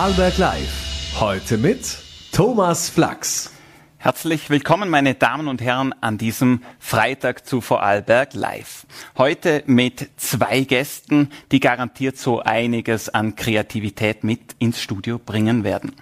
Vorarlberg Live. Heute mit Thomas Flachs. Herzlich willkommen, meine Damen und Herren, an diesem Freitag zu Vorarlberg Live. Heute mit zwei Gästen, die garantiert so einiges an Kreativität mit ins Studio bringen werden.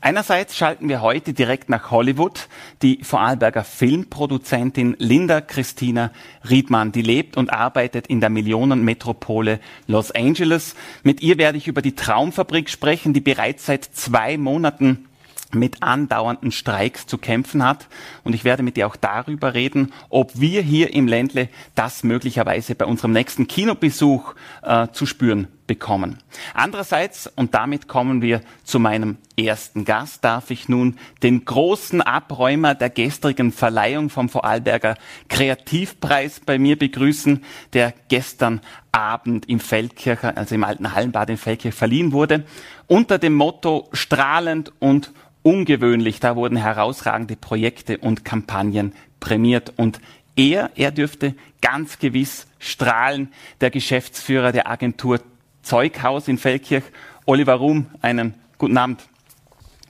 Einerseits schalten wir heute direkt nach Hollywood die Vorarlberger Filmproduzentin Linda Christina Riedmann, die lebt und arbeitet in der Millionenmetropole Los Angeles. Mit ihr werde ich über die Traumfabrik sprechen, die bereits seit zwei Monaten mit andauernden Streiks zu kämpfen hat. Und ich werde mit dir auch darüber reden, ob wir hier im Ländle das möglicherweise bei unserem nächsten Kinobesuch äh, zu spüren bekommen. Andererseits, und damit kommen wir zu meinem ersten Gast, darf ich nun den großen Abräumer der gestrigen Verleihung vom Vorarlberger Kreativpreis bei mir begrüßen, der gestern Abend im Feldkircher, also im alten Hallenbad in Feldkirch verliehen wurde, unter dem Motto strahlend und ungewöhnlich. Da wurden herausragende Projekte und Kampagnen prämiert und er, er dürfte ganz gewiss strahlen, der Geschäftsführer der Agentur Zeughaus in Feldkirch, Oliver Ruhm, einen guten Abend.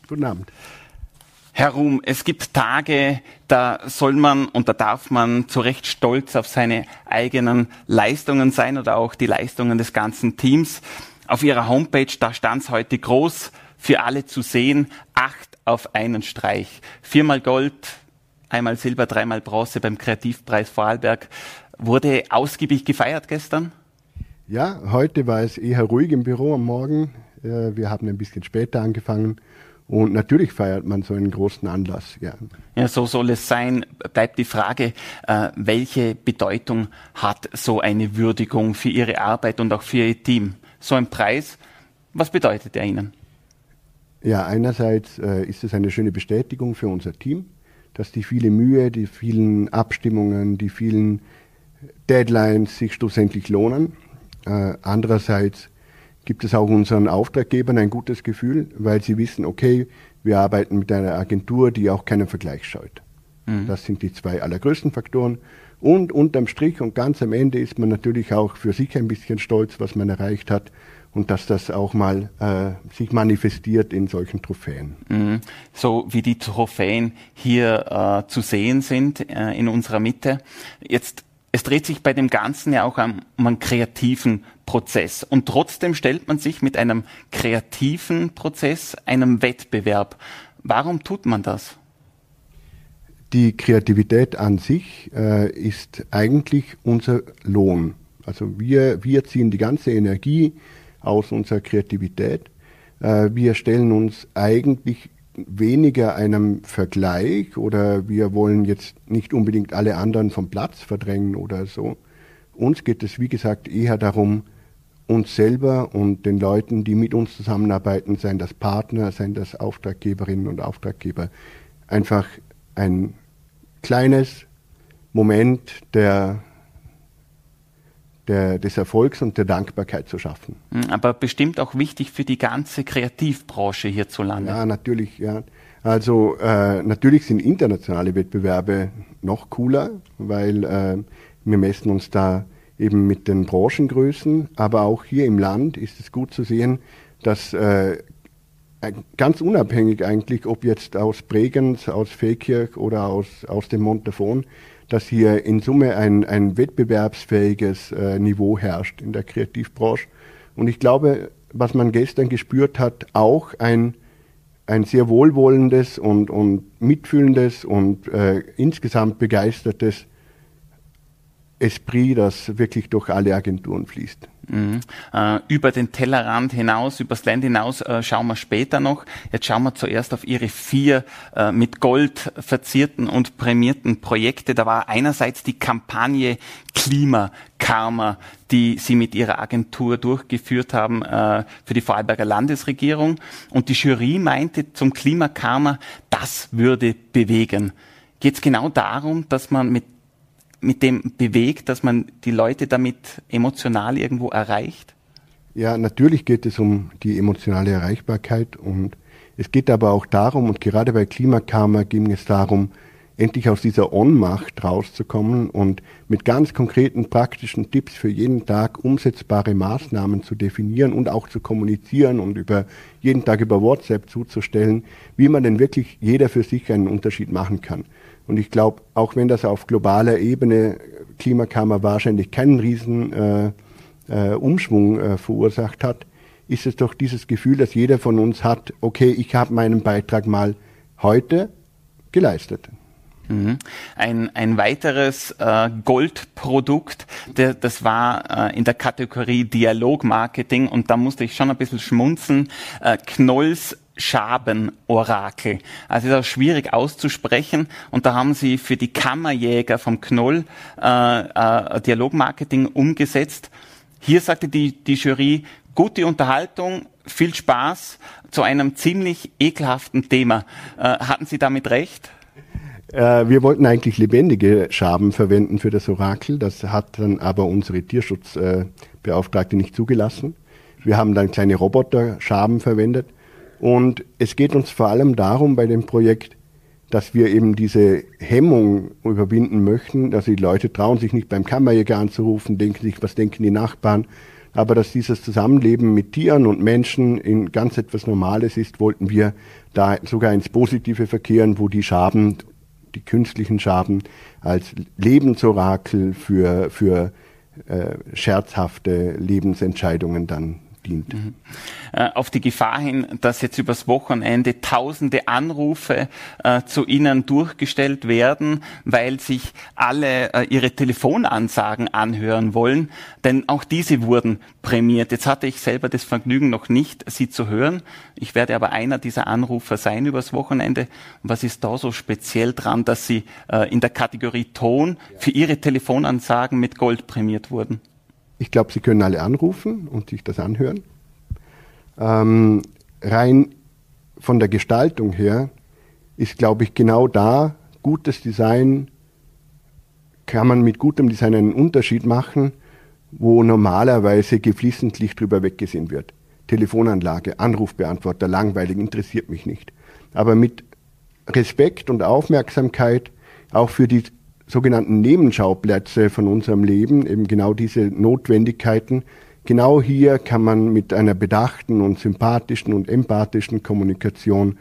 Guten Abend. Herr Ruhm, es gibt Tage, da soll man und da darf man zu Recht stolz auf seine eigenen Leistungen sein oder auch die Leistungen des ganzen Teams. Auf Ihrer Homepage, da stand es heute groß, für alle zu sehen. Acht auf einen Streich. Viermal Gold, einmal Silber, dreimal Bronze beim Kreativpreis Vorarlberg. Wurde ausgiebig gefeiert gestern? Ja, heute war es eher ruhig im Büro am Morgen. Äh, wir haben ein bisschen später angefangen. Und natürlich feiert man so einen großen Anlass gern. Ja, so soll es sein. Bleibt die Frage, äh, welche Bedeutung hat so eine Würdigung für Ihre Arbeit und auch für Ihr Team? So ein Preis, was bedeutet er Ihnen? Ja, einerseits äh, ist es eine schöne Bestätigung für unser Team, dass die viele Mühe, die vielen Abstimmungen, die vielen Deadlines sich schlussendlich lohnen. Äh, andererseits gibt es auch unseren Auftraggebern ein gutes Gefühl, weil sie wissen, okay, wir arbeiten mit einer Agentur, die auch keinen Vergleich scheut. Mhm. Das sind die zwei allergrößten Faktoren. Und unterm Strich und ganz am Ende ist man natürlich auch für sich ein bisschen stolz, was man erreicht hat und dass das auch mal äh, sich manifestiert in solchen Trophäen. Mhm. So wie die Trophäen hier äh, zu sehen sind äh, in unserer Mitte. Jetzt es dreht sich bei dem Ganzen ja auch um, einen kreativen Prozess. Und trotzdem stellt man sich mit einem kreativen Prozess einem Wettbewerb. Warum tut man das? Die Kreativität an sich äh, ist eigentlich unser Lohn. Also wir, wir ziehen die ganze Energie, aus unserer Kreativität. Äh, wir stellen uns eigentlich weniger einem Vergleich oder wir wollen jetzt nicht unbedingt alle anderen vom Platz verdrängen oder so. Uns geht es, wie gesagt, eher darum, uns selber und den Leuten, die mit uns zusammenarbeiten, seien das Partner, seien das Auftraggeberinnen und Auftraggeber, einfach ein kleines Moment der der, des Erfolgs und der Dankbarkeit zu schaffen. Hm, aber bestimmt auch wichtig für die ganze Kreativbranche hierzulande. Ja, natürlich, ja. Also äh, natürlich sind internationale Wettbewerbe noch cooler, weil äh, wir messen uns da eben mit den Branchengrößen, aber auch hier im Land ist es gut zu sehen, dass äh, ganz unabhängig eigentlich, ob jetzt aus Bregenz, aus Feldkirch oder aus, aus dem Montafon, dass hier in Summe ein, ein wettbewerbsfähiges äh, Niveau herrscht in der Kreativbranche. Und ich glaube, was man gestern gespürt hat, auch ein, ein sehr wohlwollendes und, und mitfühlendes und äh, insgesamt begeistertes Esprit, das wirklich durch alle Agenturen fließt. Mhm. Äh, über den Tellerrand hinaus, übers Land hinaus äh, schauen wir später noch. Jetzt schauen wir zuerst auf Ihre vier äh, mit Gold verzierten und prämierten Projekte. Da war einerseits die Kampagne Klimakarma, die Sie mit Ihrer Agentur durchgeführt haben äh, für die Vorarlberger Landesregierung. Und die Jury meinte zum Klimakarma, das würde bewegen. Geht es genau darum, dass man mit mit dem bewegt, dass man die Leute damit emotional irgendwo erreicht? Ja, natürlich geht es um die emotionale Erreichbarkeit und es geht aber auch darum, und gerade bei Klimakarma ging es darum, endlich aus dieser Ohnmacht rauszukommen und mit ganz konkreten praktischen Tipps für jeden Tag umsetzbare Maßnahmen zu definieren und auch zu kommunizieren und über jeden Tag über WhatsApp zuzustellen, wie man denn wirklich jeder für sich einen Unterschied machen kann. Und ich glaube, auch wenn das auf globaler Ebene Klimakammer wahrscheinlich keinen riesen äh, äh, Umschwung äh, verursacht hat, ist es doch dieses Gefühl, dass jeder von uns hat, okay, ich habe meinen Beitrag mal heute geleistet. Mhm. Ein, ein weiteres äh, Goldprodukt, der, das war äh, in der Kategorie Dialogmarketing und da musste ich schon ein bisschen schmunzeln. Äh, Knolls Schabenorakel. Also ist auch schwierig auszusprechen und da haben sie für die Kammerjäger vom Knoll äh, äh, Dialogmarketing umgesetzt. Hier sagte die, die Jury, gute Unterhaltung, viel Spaß zu einem ziemlich ekelhaften Thema. Äh, hatten Sie damit recht? Äh, wir wollten eigentlich lebendige Schaben verwenden für das Orakel. Das hat dann aber unsere Tierschutzbeauftragte nicht zugelassen. Wir haben dann kleine Roboter-Schaben verwendet. Und es geht uns vor allem darum bei dem Projekt, dass wir eben diese Hemmung überwinden möchten, dass die Leute trauen sich nicht beim Kammerjäger anzurufen, denken sich, was denken die Nachbarn. Aber dass dieses Zusammenleben mit Tieren und Menschen in ganz etwas Normales ist, wollten wir da sogar ins Positive verkehren, wo die Schaben die künstlichen Schaben als Lebensorakel für, für äh, scherzhafte Lebensentscheidungen dann dient. Mhm. Äh, auf die Gefahr hin, dass jetzt übers Wochenende tausende Anrufe äh, zu Ihnen durchgestellt werden, weil sich alle äh, Ihre Telefonansagen anhören wollen, denn auch diese wurden prämiert. Jetzt hatte ich selber das Vergnügen noch nicht, Sie zu hören. Ich werde aber einer dieser Anrufer sein übers Wochenende. Was ist da so speziell dran, dass Sie äh, in der Kategorie Ton für Ihre Telefonansagen mit Gold prämiert wurden? Ich glaube, Sie können alle anrufen und sich das anhören. Ähm, rein von der Gestaltung her ist, glaube ich, genau da gutes Design, kann man mit gutem Design einen Unterschied machen, wo normalerweise geflissentlich drüber weggesehen wird. Telefonanlage, Anrufbeantworter, langweilig, interessiert mich nicht. Aber mit Respekt und Aufmerksamkeit auch für die sogenannten Nebenschauplätze von unserem Leben, eben genau diese Notwendigkeiten. Genau hier kann man mit einer bedachten und sympathischen und empathischen Kommunikation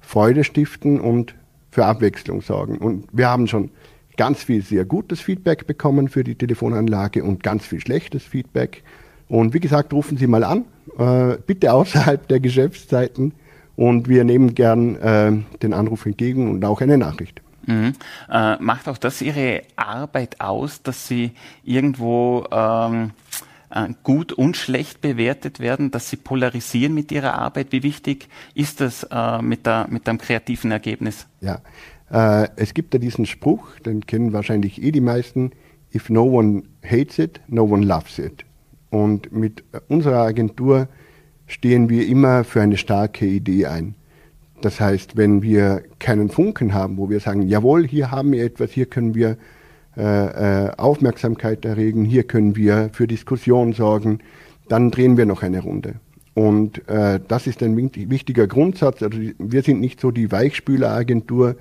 Freude stiften und für Abwechslung sorgen. Und wir haben schon ganz viel sehr gutes Feedback bekommen für die Telefonanlage und ganz viel schlechtes Feedback. Und wie gesagt, rufen Sie mal an, äh, bitte außerhalb der Geschäftszeiten. Und wir nehmen gern äh, den Anruf entgegen und auch eine Nachricht. Mhm. Äh, macht auch das Ihre Arbeit aus, dass Sie irgendwo ähm, äh, gut und schlecht bewertet werden, dass Sie polarisieren mit Ihrer Arbeit? Wie wichtig ist das äh, mit, der, mit einem kreativen Ergebnis? Ja, äh, es gibt ja diesen Spruch, den kennen wahrscheinlich eh die meisten, if no one hates it, no one loves it. Und mit unserer Agentur stehen wir immer für eine starke Idee ein. Das heißt, wenn wir keinen Funken haben, wo wir sagen, jawohl, hier haben wir etwas, hier können wir äh, äh, Aufmerksamkeit erregen, hier können wir für Diskussion sorgen, dann drehen wir noch eine Runde. Und äh, das ist ein wichtiger Grundsatz. Also wir sind nicht so die Weichspüleragentur,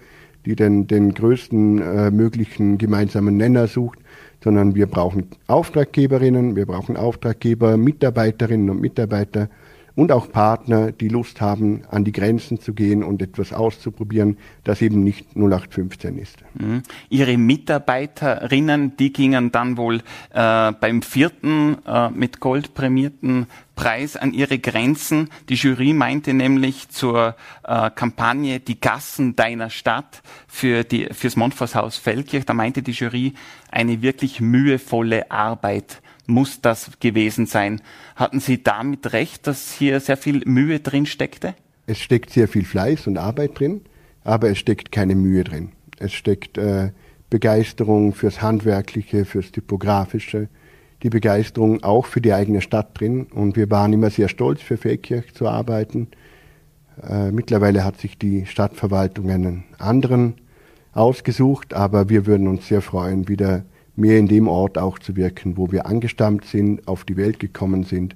die den, den größten äh, möglichen gemeinsamen Nenner sucht, sondern wir brauchen Auftraggeberinnen, wir brauchen Auftraggeber, Mitarbeiterinnen und Mitarbeiter, und auch Partner, die Lust haben, an die Grenzen zu gehen und etwas auszuprobieren, das eben nicht 0815 ist. Mhm. Ihre Mitarbeiterinnen, die gingen dann wohl äh, beim vierten äh, mit Gold prämierten Preis an ihre Grenzen. Die Jury meinte nämlich zur äh, Kampagne Die Gassen deiner Stadt für die, fürs Montforshaus Feldkirch, da meinte die Jury eine wirklich mühevolle Arbeit muss das gewesen sein. Hatten Sie damit recht, dass hier sehr viel Mühe drin steckte? Es steckt sehr viel Fleiß und Arbeit drin, aber es steckt keine Mühe drin. Es steckt äh, Begeisterung fürs Handwerkliche, fürs Typografische, die Begeisterung auch für die eigene Stadt drin. Und wir waren immer sehr stolz, für Feldkirch zu arbeiten. Äh, mittlerweile hat sich die Stadtverwaltung einen anderen ausgesucht, aber wir würden uns sehr freuen, wieder mehr in dem Ort auch zu wirken, wo wir angestammt sind, auf die Welt gekommen sind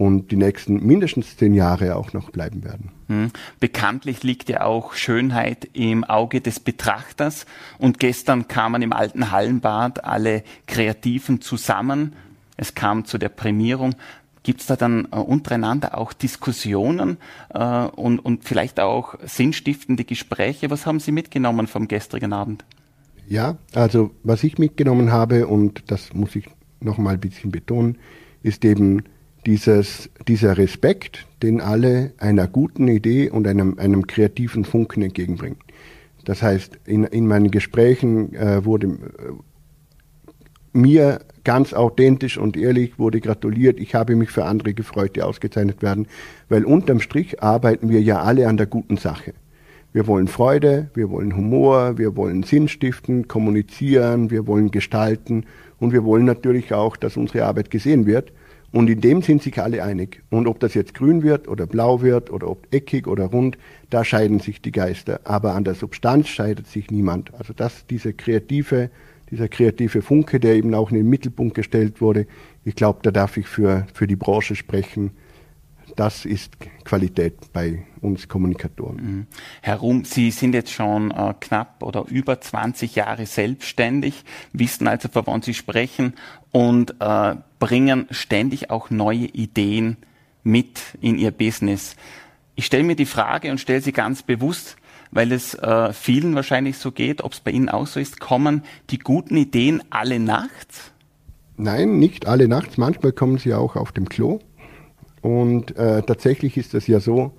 und die nächsten mindestens zehn Jahre auch noch bleiben werden. Hm. Bekanntlich liegt ja auch Schönheit im Auge des Betrachters und gestern kamen im alten Hallenbad alle Kreativen zusammen. Es kam zu der Prämierung. Gibt es da dann äh, untereinander auch Diskussionen äh, und, und vielleicht auch sinnstiftende Gespräche? Was haben Sie mitgenommen vom gestrigen Abend? Ja, also was ich mitgenommen habe, und das muss ich noch mal ein bisschen betonen, ist eben dieses, dieser Respekt, den alle einer guten Idee und einem, einem kreativen Funken entgegenbringen. Das heißt, in, in meinen Gesprächen äh, wurde äh, mir ganz authentisch und ehrlich wurde gratuliert. Ich habe mich für andere gefreut, die ausgezeichnet werden, weil unterm Strich arbeiten wir ja alle an der guten Sache. Wir wollen Freude, wir wollen Humor, wir wollen Sinn stiften, kommunizieren, wir wollen gestalten und wir wollen natürlich auch, dass unsere Arbeit gesehen wird. Und in dem sind sich alle einig. Und ob das jetzt grün wird oder blau wird oder ob eckig oder rund, da scheiden sich die Geister. Aber an der Substanz scheidet sich niemand. Also das, diese kreative, dieser kreative Funke, der eben auch in den Mittelpunkt gestellt wurde, ich glaube, da darf ich für, für die Branche sprechen. Das ist Qualität bei uns Kommunikatoren. Mhm. Herr Ruhm, Sie sind jetzt schon äh, knapp oder über 20 Jahre selbstständig, wissen also, wovon Sie sprechen und äh, bringen ständig auch neue Ideen mit in Ihr Business. Ich stelle mir die Frage und stelle sie ganz bewusst, weil es äh, vielen wahrscheinlich so geht, ob es bei Ihnen auch so ist, kommen die guten Ideen alle nachts? Nein, nicht alle nachts. Manchmal kommen sie auch auf dem Klo. Und äh, tatsächlich ist das ja so,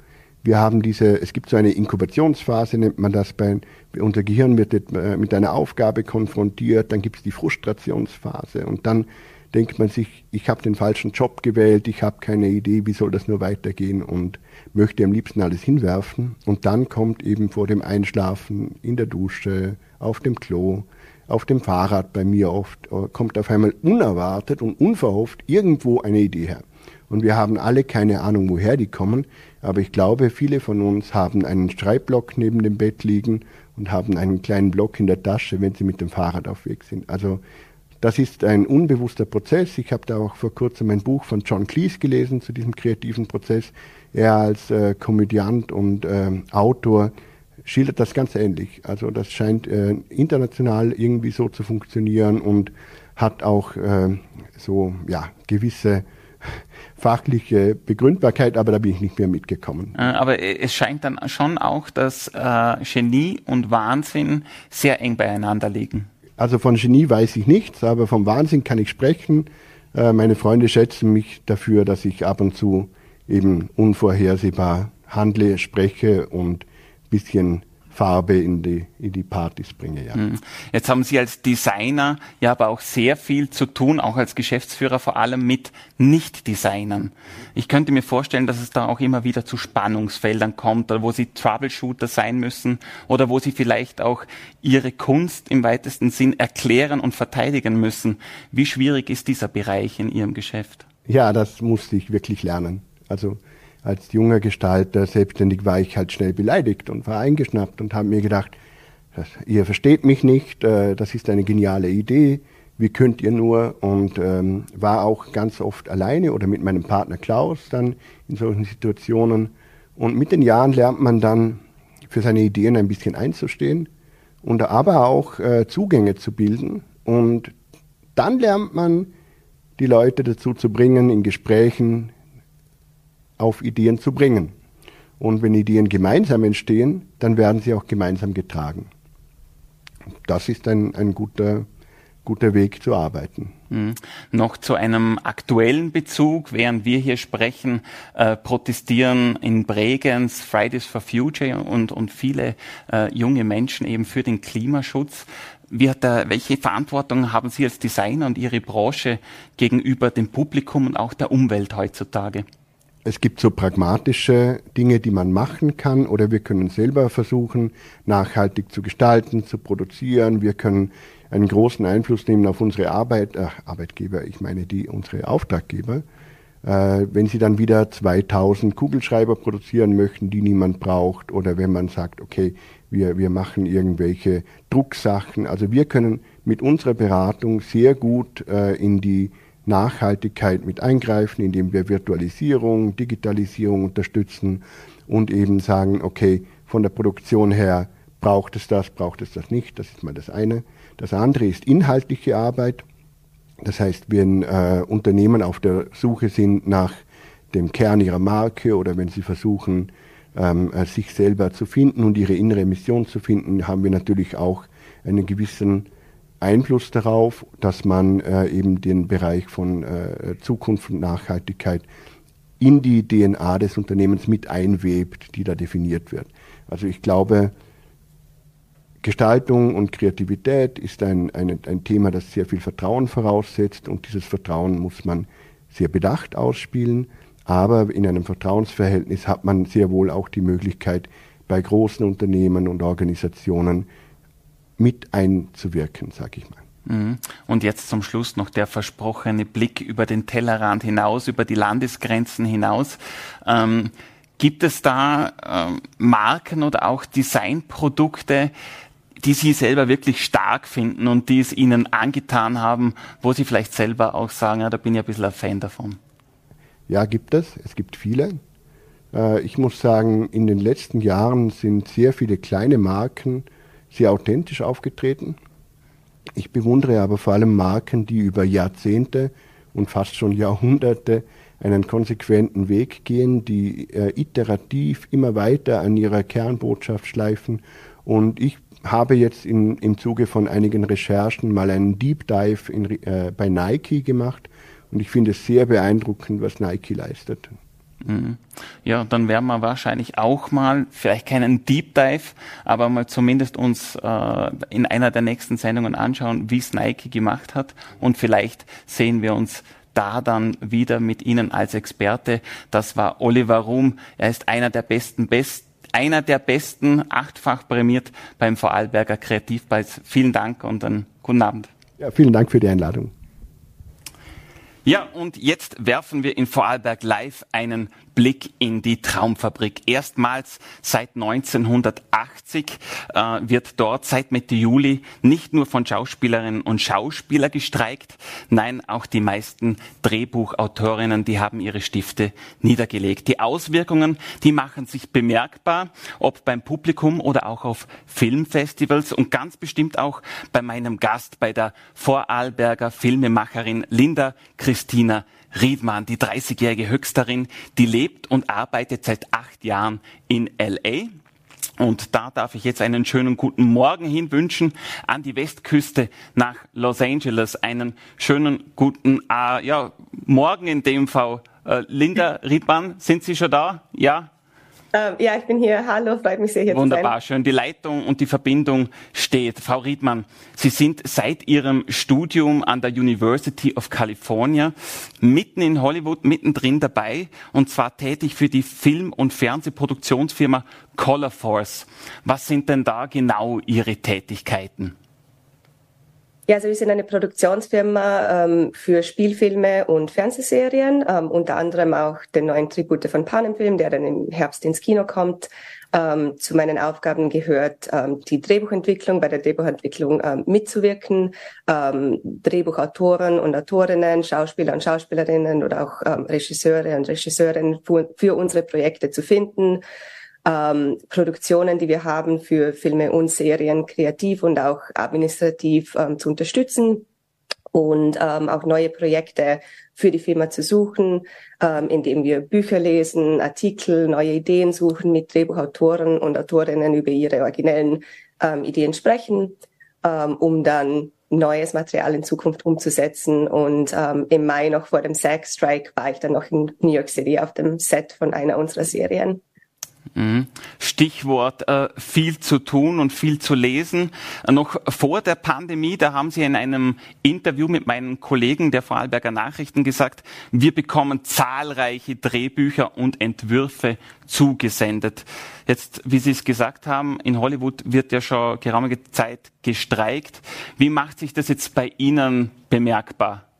wir haben diese, es gibt so eine Inkubationsphase, nennt man das bei, unser Gehirn wird äh, mit einer Aufgabe konfrontiert, dann gibt es die Frustrationsphase und dann denkt man sich, ich habe den falschen Job gewählt, ich habe keine Idee, wie soll das nur weitergehen und möchte am liebsten alles hinwerfen. Und dann kommt eben vor dem Einschlafen in der Dusche, auf dem Klo, auf dem Fahrrad bei mir oft, äh, kommt auf einmal unerwartet und unverhofft irgendwo eine Idee her. Und wir haben alle keine Ahnung, woher die kommen. Aber ich glaube, viele von uns haben einen Schreibblock neben dem Bett liegen und haben einen kleinen Block in der Tasche, wenn sie mit dem Fahrrad auf Weg sind. Also das ist ein unbewusster Prozess. Ich habe da auch vor kurzem ein Buch von John Cleese gelesen zu diesem kreativen Prozess. Er als äh, Komödiant und äh, Autor schildert das ganz ähnlich. Also das scheint äh, international irgendwie so zu funktionieren und hat auch äh, so ja gewisse fachliche Begründbarkeit, aber da bin ich nicht mehr mitgekommen. Äh, aber es scheint dann schon auch, dass äh, Genie und Wahnsinn sehr eng beieinander liegen. Also von Genie weiß ich nichts, aber vom Wahnsinn kann ich sprechen. Äh, meine Freunde schätzen mich dafür, dass ich ab und zu eben unvorhersehbar handle, spreche und bisschen Farbe in die, in die Partys bringe. Ja. Hm. Jetzt haben Sie als Designer ja aber auch sehr viel zu tun, auch als Geschäftsführer vor allem mit Nicht-Designern. Ich könnte mir vorstellen, dass es da auch immer wieder zu Spannungsfeldern kommt, wo Sie Troubleshooter sein müssen oder wo Sie vielleicht auch Ihre Kunst im weitesten Sinn erklären und verteidigen müssen. Wie schwierig ist dieser Bereich in Ihrem Geschäft? Ja, das musste ich wirklich lernen. Also als junger Gestalter selbstständig war ich halt schnell beleidigt und war eingeschnappt und habe mir gedacht, ihr versteht mich nicht, äh, das ist eine geniale Idee, wie könnt ihr nur? Und ähm, war auch ganz oft alleine oder mit meinem Partner Klaus dann in solchen Situationen. Und mit den Jahren lernt man dann für seine Ideen ein bisschen einzustehen und aber auch äh, Zugänge zu bilden. Und dann lernt man die Leute dazu zu bringen, in Gesprächen auf Ideen zu bringen. Und wenn Ideen gemeinsam entstehen, dann werden sie auch gemeinsam getragen. Das ist ein, ein guter, guter Weg zu arbeiten. Mhm. Noch zu einem aktuellen Bezug, während wir hier sprechen, äh, protestieren in Bregenz Fridays for Future und, und viele äh, junge Menschen eben für den Klimaschutz. Äh, welche Verantwortung haben Sie als Designer und Ihre Branche gegenüber dem Publikum und auch der Umwelt heutzutage? Es gibt so pragmatische Dinge, die man machen kann oder wir können selber versuchen, nachhaltig zu gestalten, zu produzieren. Wir können einen großen Einfluss nehmen auf unsere Arbeit, äh, Arbeitgeber, ich meine die, unsere Auftraggeber. Äh, wenn sie dann wieder 2000 Kugelschreiber produzieren möchten, die niemand braucht oder wenn man sagt, okay, wir, wir machen irgendwelche Drucksachen. Also wir können mit unserer Beratung sehr gut äh, in die Nachhaltigkeit mit eingreifen, indem wir Virtualisierung, Digitalisierung unterstützen und eben sagen, okay, von der Produktion her braucht es das, braucht es das nicht. Das ist mal das eine. Das andere ist inhaltliche Arbeit. Das heißt, wenn äh, Unternehmen auf der Suche sind nach dem Kern ihrer Marke oder wenn sie versuchen, ähm, äh, sich selber zu finden und ihre innere Mission zu finden, haben wir natürlich auch einen gewissen Einfluss darauf, dass man äh, eben den Bereich von äh, Zukunft und Nachhaltigkeit in die DNA des Unternehmens mit einwebt, die da definiert wird. Also ich glaube, Gestaltung und Kreativität ist ein, ein, ein Thema, das sehr viel Vertrauen voraussetzt und dieses Vertrauen muss man sehr bedacht ausspielen. Aber in einem Vertrauensverhältnis hat man sehr wohl auch die Möglichkeit, bei großen Unternehmen und Organisationen mit einzuwirken, sage ich mal. Mhm. Und jetzt zum Schluss noch der versprochene Blick über den Tellerrand hinaus, über die Landesgrenzen hinaus. Ähm, gibt es da ähm, Marken oder auch Designprodukte, die Sie selber wirklich stark finden und die es Ihnen angetan haben, wo Sie vielleicht selber auch sagen, ja, da bin ich ein bisschen ein Fan davon? Ja, gibt es. Es gibt viele. Äh, ich muss sagen, in den letzten Jahren sind sehr viele kleine Marken sehr authentisch aufgetreten. Ich bewundere aber vor allem Marken, die über Jahrzehnte und fast schon Jahrhunderte einen konsequenten Weg gehen, die äh, iterativ immer weiter an ihrer Kernbotschaft schleifen. Und ich habe jetzt in, im Zuge von einigen Recherchen mal einen Deep Dive in, äh, bei Nike gemacht und ich finde es sehr beeindruckend, was Nike leistet. Mhm. Ja, dann werden wir wahrscheinlich auch mal, vielleicht keinen Deep Dive, aber mal zumindest uns äh, in einer der nächsten Sendungen anschauen, wie es Nike gemacht hat. Und vielleicht sehen wir uns da dann wieder mit Ihnen als Experte. Das war Oliver Ruhm. Er ist einer der besten, besten einer der besten, achtfach prämiert beim Vorarlberger Kreativpreis. Vielen Dank und einen guten Abend. Ja, vielen Dank für die Einladung. Ja, und jetzt werfen wir in Vorarlberg Live einen Blick in die Traumfabrik. Erstmals seit 1980 äh, wird dort seit Mitte Juli nicht nur von Schauspielerinnen und Schauspielern gestreikt, nein, auch die meisten Drehbuchautorinnen, die haben ihre Stifte niedergelegt. Die Auswirkungen, die machen sich bemerkbar, ob beim Publikum oder auch auf Filmfestivals und ganz bestimmt auch bei meinem Gast, bei der Vorarlberger Filmemacherin Linda Christina Riedmann, die 30-jährige Höchsterin, die lebt und arbeitet seit acht Jahren in LA. Und da darf ich jetzt einen schönen guten Morgen hinwünschen an die Westküste nach Los Angeles. Einen schönen guten äh, ja, Morgen in dem Fall. Äh, Linda Riedmann, sind Sie schon da? Ja? Ähm, ja, ich bin hier. Hallo, freut mich sehr, hier Wunderbar, schön. Die Leitung und die Verbindung steht. Frau Riedmann, Sie sind seit Ihrem Studium an der University of California mitten in Hollywood, mittendrin dabei und zwar tätig für die Film- und Fernsehproduktionsfirma Color Force. Was sind denn da genau Ihre Tätigkeiten? Ja, also wir sind eine Produktionsfirma ähm, für Spielfilme und Fernsehserien, ähm, unter anderem auch den neuen Tribute von Panem-Film, der dann im Herbst ins Kino kommt. Ähm, zu meinen Aufgaben gehört, ähm, die Drehbuchentwicklung, bei der Drehbuchentwicklung ähm, mitzuwirken, ähm, Drehbuchautoren und Autorinnen, Schauspieler und Schauspielerinnen oder auch Regisseure und Regisseurinnen für, für unsere Projekte zu finden, ähm, Produktionen, die wir haben für Filme und Serien kreativ und auch administrativ ähm, zu unterstützen und ähm, auch neue Projekte für die Firma zu suchen, ähm, indem wir Bücher lesen, Artikel, neue Ideen suchen, mit Drehbuchautoren und Autorinnen über ihre originellen ähm, Ideen sprechen, ähm, um dann neues Material in Zukunft umzusetzen. Und ähm, im Mai noch vor dem SAG Strike war ich dann noch in New York City auf dem Set von einer unserer Serien. Mhm. Stichwort äh, viel zu tun und viel zu lesen. Noch vor der Pandemie, da haben Sie in einem Interview mit meinen Kollegen der Vorarlberger Nachrichten gesagt, wir bekommen zahlreiche Drehbücher und Entwürfe zugesendet. Jetzt, wie Sie es gesagt haben, in Hollywood wird ja schon geraume Zeit gestreikt. Wie macht sich das jetzt bei Ihnen bemerkbar?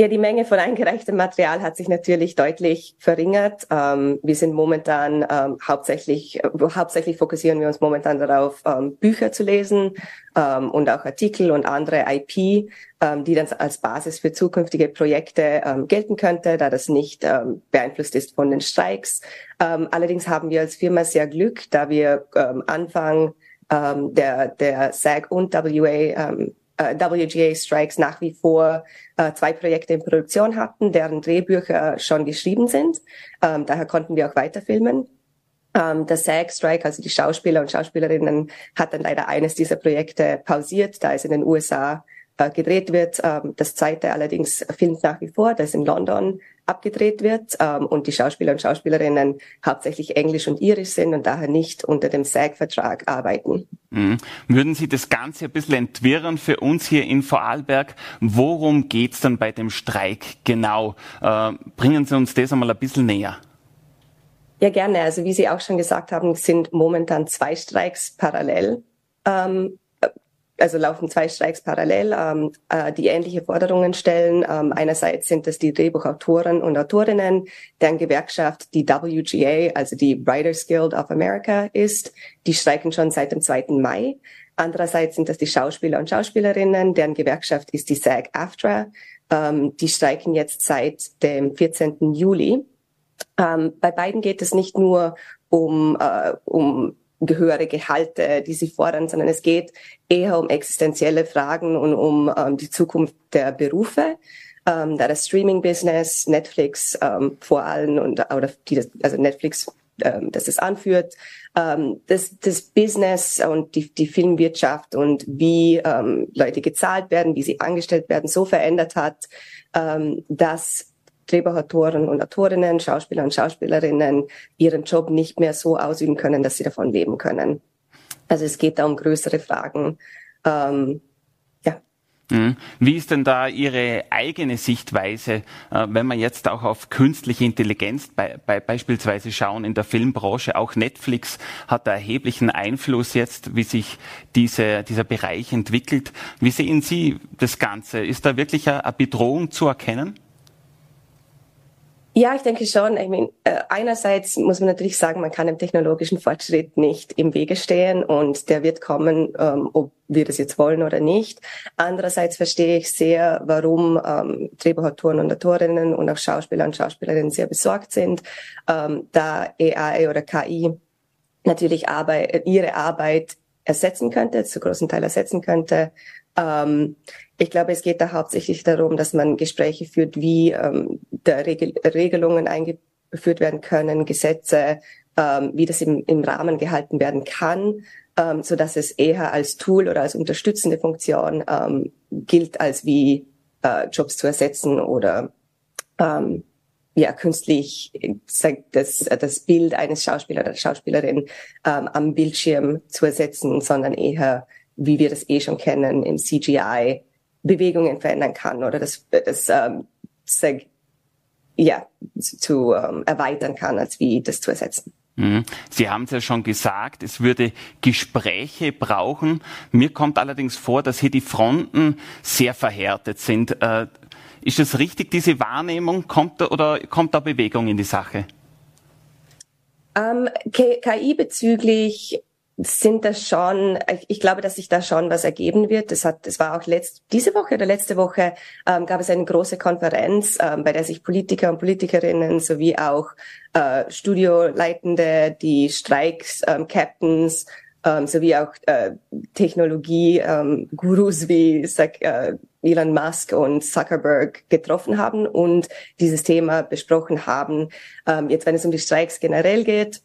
Ja, die Menge von eingereichtem Material hat sich natürlich deutlich verringert. Ähm, wir sind momentan ähm, hauptsächlich, äh, hauptsächlich fokussieren wir uns momentan darauf, ähm, Bücher zu lesen ähm, und auch Artikel und andere IP, ähm, die dann als Basis für zukünftige Projekte ähm, gelten könnte, da das nicht beeinflusst ist von den Streiks. allerdings haben wir als Firma sehr Glück, da wir Anfang der, der SAG und WA äh, WGA Strikes nach wie vor äh, zwei Projekte in Produktion hatten, deren Drehbücher schon geschrieben sind. Ähm, daher konnten wir auch weiterfilmen. Ähm, der SAG Strike, also die Schauspieler und Schauspielerinnen, hat dann leider eines dieser Projekte pausiert, da es in den USA äh, gedreht wird. Ähm, das zweite allerdings filmt nach wie vor, das in London abgedreht wird ähm, und die Schauspieler und Schauspielerinnen hauptsächlich englisch und irisch sind und daher nicht unter dem SAG-Vertrag arbeiten. Mhm. Würden Sie das Ganze ein bisschen entwirren für uns hier in Vorarlberg? Worum geht's dann bei dem Streik genau? Äh, bringen Sie uns das einmal ein bisschen näher. Ja, gerne. Also wie Sie auch schon gesagt haben, sind momentan zwei Streiks parallel ähm, also laufen zwei Streiks parallel, ähm, äh, die ähnliche Forderungen stellen. Ähm, einerseits sind es die Drehbuchautoren und Autorinnen, deren Gewerkschaft die WGA, also die Writers Guild of America ist. Die streiken schon seit dem 2. Mai. Andererseits sind das die Schauspieler und Schauspielerinnen, deren Gewerkschaft ist die SAG-AFTRA. Ähm, die streiken jetzt seit dem 14. Juli. Ähm, bei beiden geht es nicht nur um, äh, um höhere Gehalte, die sie fordern, sondern es geht eher um existenzielle Fragen und um ähm, die Zukunft der Berufe. Ähm, da das Streaming-Business, Netflix ähm, vor allem und oder die das, also Netflix, ähm, das es anführt, ähm, das, das Business und die, die Filmwirtschaft und wie ähm, Leute gezahlt werden, wie sie angestellt werden, so verändert hat, ähm, dass Drehbuchautoren und Autorinnen, Schauspieler und Schauspielerinnen ihren Job nicht mehr so ausüben können, dass sie davon leben können. Also es geht da um größere Fragen. Ähm. Mhm. Wie ist denn da Ihre eigene Sichtweise, äh, wenn wir jetzt auch auf künstliche Intelligenz bei, bei beispielsweise schauen in der Filmbranche? Auch Netflix hat da erheblichen Einfluss jetzt, wie sich diese, dieser Bereich entwickelt. Wie sehen Sie das Ganze? Ist da wirklich eine Bedrohung zu erkennen? Ja, ich denke schon. Ich meine, äh, einerseits muss man natürlich sagen, man kann dem technologischen Fortschritt nicht im Wege stehen und der wird kommen, ähm, ob wir das jetzt wollen oder nicht. Andererseits verstehe ich sehr, warum ähm, Drehbuchautoren und Autorinnen und auch Schauspieler und Schauspielerinnen sehr besorgt sind, ähm, da AI oder KI natürlich Arbeit, ihre Arbeit ersetzen könnte, zu großen Teil ersetzen könnte. Ähm, ich glaube, es geht da hauptsächlich darum, dass man Gespräche führt, wie ähm, der Regel Regelungen eingeführt werden können, Gesetze, ähm, wie das im, im Rahmen gehalten werden kann, ähm, so dass es eher als Tool oder als unterstützende Funktion ähm, gilt, als wie äh, Jobs zu ersetzen oder ähm, ja künstlich das, das Bild eines Schauspielers oder Schauspielerin ähm, am Bildschirm zu ersetzen, sondern eher wie wir das eh schon kennen, im CGI Bewegungen verändern kann oder das, das ähm, ja, zu ähm, erweitern kann, als wie das zu ersetzen. Mhm. Sie haben es ja schon gesagt, es würde Gespräche brauchen. Mir kommt allerdings vor, dass hier die Fronten sehr verhärtet sind. Äh, ist es richtig, diese Wahrnehmung? Kommt da, oder kommt da Bewegung in die Sache? Ähm, KI bezüglich sind das schon, ich glaube, dass sich da schon was ergeben wird. Das hat, das war auch letzt, diese Woche oder letzte Woche ähm, gab es eine große Konferenz, ähm, bei der sich Politiker und Politikerinnen sowie auch äh, Studioleitende, die Streiks, ähm, Captains ähm, sowie auch äh, Technologie-Gurus ähm, wie sag, äh, Elon Musk und Zuckerberg getroffen haben und dieses Thema besprochen haben. Ähm, jetzt, wenn es um die Streiks generell geht,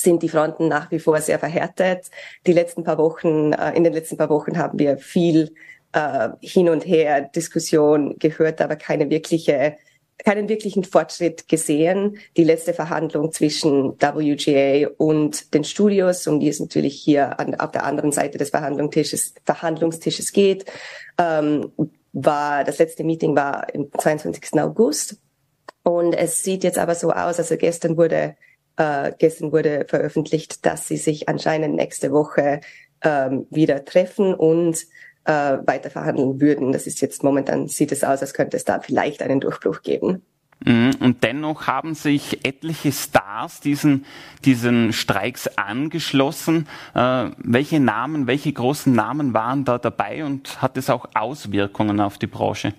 sind die Fronten nach wie vor sehr verhärtet. Die letzten paar Wochen, äh, in den letzten paar Wochen haben wir viel äh, hin und her Diskussion gehört, aber keine wirkliche keinen wirklichen Fortschritt gesehen. Die letzte Verhandlung zwischen WGA und den Studios, um die es natürlich hier an, auf der anderen Seite des Verhandlungstisches, Verhandlungstisches geht, ähm, war das letzte Meeting war am 22. August. Und es sieht jetzt aber so aus, also gestern wurde äh, gestern wurde veröffentlicht, dass sie sich anscheinend nächste Woche ähm, wieder treffen und äh, weiter verhandeln würden. Das ist jetzt momentan sieht es aus, als könnte es da vielleicht einen Durchbruch geben. Mhm. Und dennoch haben sich etliche Stars diesen, diesen Streiks angeschlossen. Äh, welche Namen, welche großen Namen waren da dabei und hat es auch Auswirkungen auf die Branche?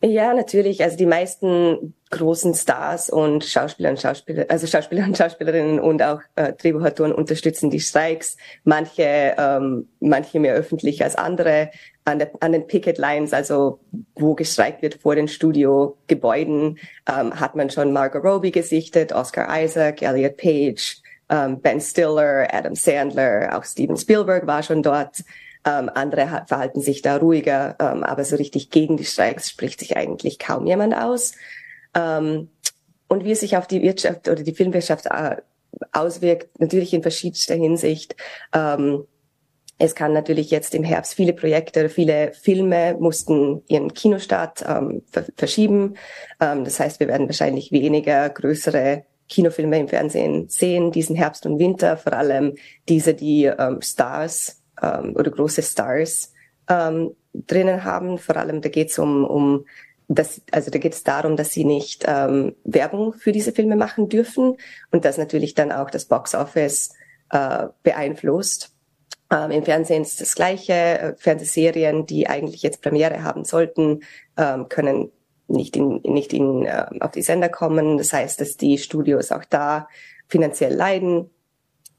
Ja, natürlich. Also die meisten großen Stars und Schauspieler und Schauspieler, also Schauspieler und Schauspielerinnen und auch äh, Drehbuchautoren unterstützen die Streiks. Manche, ähm, manche mehr öffentlich als andere an, der, an den Picket Lines, also wo gestreikt wird vor den Studiogebäuden, ähm, hat man schon Margot Robbie gesichtet, Oscar Isaac, Elliot Page, ähm, Ben Stiller, Adam Sandler, auch Steven Spielberg war schon dort. Ähm, andere verhalten sich da ruhiger, ähm, aber so richtig gegen die Streiks spricht sich eigentlich kaum jemand aus. Ähm, und wie es sich auf die Wirtschaft oder die Filmwirtschaft äh, auswirkt, natürlich in verschiedenster Hinsicht. Ähm, es kann natürlich jetzt im Herbst viele Projekte, viele Filme mussten ihren Kinostart ähm, verschieben. Ähm, das heißt, wir werden wahrscheinlich weniger größere Kinofilme im Fernsehen sehen, diesen Herbst und Winter, vor allem diese, die ähm, Stars ähm, oder große Stars ähm, drinnen haben. Vor allem da geht es um, um das, also da geht es darum, dass sie nicht ähm, Werbung für diese Filme machen dürfen und das natürlich dann auch das Box Office äh, beeinflusst. Ähm, Im Fernsehen ist das Gleiche. Fernsehserien, die eigentlich jetzt Premiere haben sollten, ähm, können nicht in, nicht in, äh, auf die Sender kommen. Das heißt, dass die Studios auch da finanziell leiden.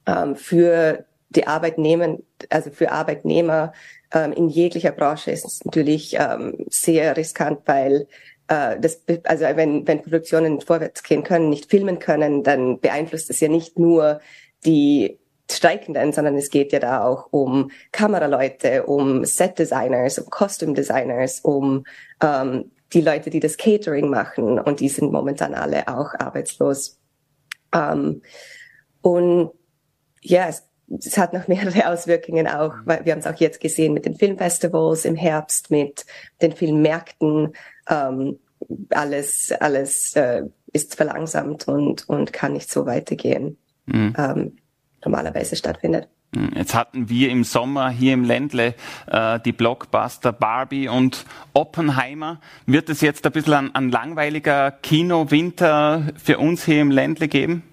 Ähm, für die Arbeitnehmer, also für Arbeitnehmer ähm, in jeglicher Branche ist es natürlich ähm, sehr riskant, weil äh, das, also wenn, wenn Produktionen vorwärts gehen können, nicht filmen können, dann beeinflusst es ja nicht nur die Streikenden, sondern es geht ja da auch um Kameraleute, um Set-Designers, um Costume-Designers, um ähm, die Leute, die das Catering machen und die sind momentan alle auch arbeitslos. Ähm, und ja, es es hat noch mehrere Auswirkungen auch, mhm. weil wir haben es auch jetzt gesehen mit den Filmfestivals im Herbst, mit den Filmmärkten. Ähm, alles alles äh, ist verlangsamt und, und kann nicht so weitergehen, mhm. ähm, normalerweise stattfindet. Mhm. Jetzt hatten wir im Sommer hier im Ländle äh, die Blockbuster Barbie und Oppenheimer. Wird es jetzt ein bisschen ein, ein langweiliger Kinowinter für uns hier im Ländle geben?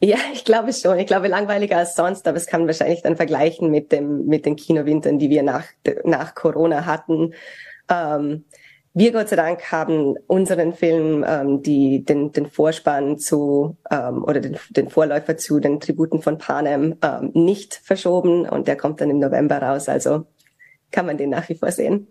Ja, ich glaube schon. Ich glaube langweiliger als sonst, aber es kann wahrscheinlich dann vergleichen mit dem mit den Kinowintern, die wir nach nach Corona hatten. Ähm, wir Gott sei Dank haben unseren Film, ähm, die den den Vorspann zu ähm, oder den, den Vorläufer zu den Tributen von Panem ähm, nicht verschoben und der kommt dann im November raus. Also kann man den nach wie vor sehen.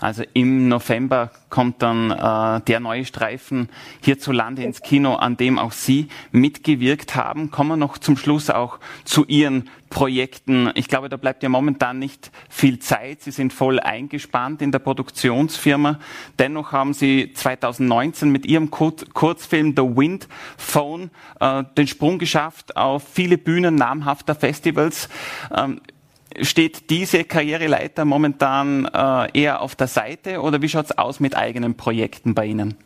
Also im November kommt dann äh, der neue Streifen hierzulande ins Kino, an dem auch Sie mitgewirkt haben. Kommen wir noch zum Schluss auch zu Ihren Projekten. Ich glaube, da bleibt ja momentan nicht viel Zeit. Sie sind voll eingespannt in der Produktionsfirma. Dennoch haben Sie 2019 mit Ihrem Kurzfilm The Wind Phone äh, den Sprung geschafft auf viele Bühnen namhafter Festivals. Ähm, Steht diese Karriereleiter momentan äh, eher auf der Seite oder wie schaut's aus mit eigenen Projekten bei Ihnen?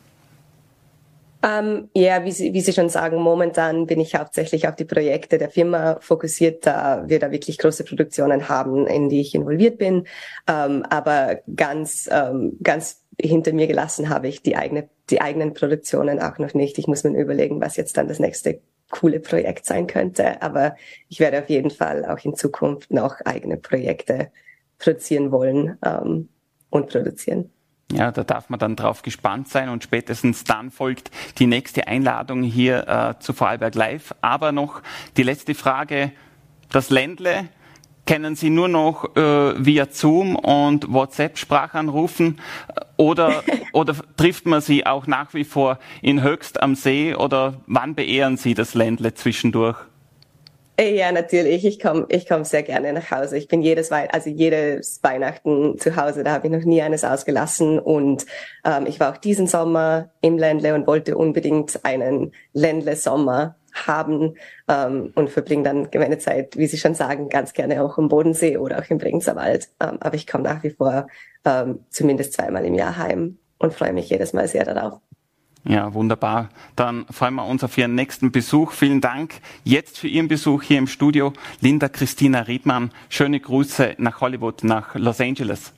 Ähm, ja, wie Sie, wie Sie schon sagen, momentan bin ich hauptsächlich auf die Projekte der Firma fokussiert, da wir da wirklich große Produktionen haben, in die ich involviert bin. Ähm, aber ganz, ähm, ganz hinter mir gelassen habe ich die eigene, die eigenen Produktionen auch noch nicht. Ich muss mir überlegen, was jetzt dann das nächste coole Projekt sein könnte. Aber ich werde auf jeden Fall auch in Zukunft noch eigene Projekte produzieren wollen ähm, und produzieren. Ja, da darf man dann drauf gespannt sein und spätestens dann folgt die nächste Einladung hier äh, zu Vorarlberg Live. Aber noch die letzte Frage. Das Ländle, kennen Sie nur noch äh, via Zoom und WhatsApp Sprachanrufen oder, oder trifft man Sie auch nach wie vor in Höchst am See oder wann beehren Sie das Ländle zwischendurch? Ja, natürlich. Ich komme ich komm sehr gerne nach Hause. Ich bin jedes Wei also jedes Weihnachten zu Hause. Da habe ich noch nie eines ausgelassen. Und ähm, ich war auch diesen Sommer im Ländle und wollte unbedingt einen Ländle-Sommer haben ähm, und verbringe dann meine Zeit, wie Sie schon sagen, ganz gerne auch im Bodensee oder auch im Bregenzer Wald. Ähm, aber ich komme nach wie vor ähm, zumindest zweimal im Jahr heim und freue mich jedes Mal sehr darauf. Ja, wunderbar. Dann freuen wir uns auf Ihren nächsten Besuch. Vielen Dank jetzt für Ihren Besuch hier im Studio. Linda Christina Riedmann, schöne Grüße nach Hollywood, nach Los Angeles.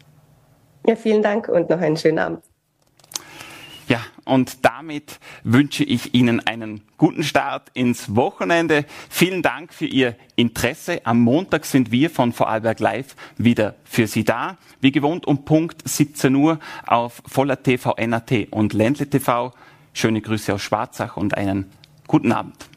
Ja, vielen Dank und noch einen schönen Abend. Ja, und damit wünsche ich Ihnen einen guten Start ins Wochenende. Vielen Dank für Ihr Interesse. Am Montag sind wir von Vorarlberg Live wieder für Sie da. Wie gewohnt um Punkt 17 Uhr auf Voller TV, NAT und Ländle TV. Schöne Grüße aus Schwarzach und einen guten Abend.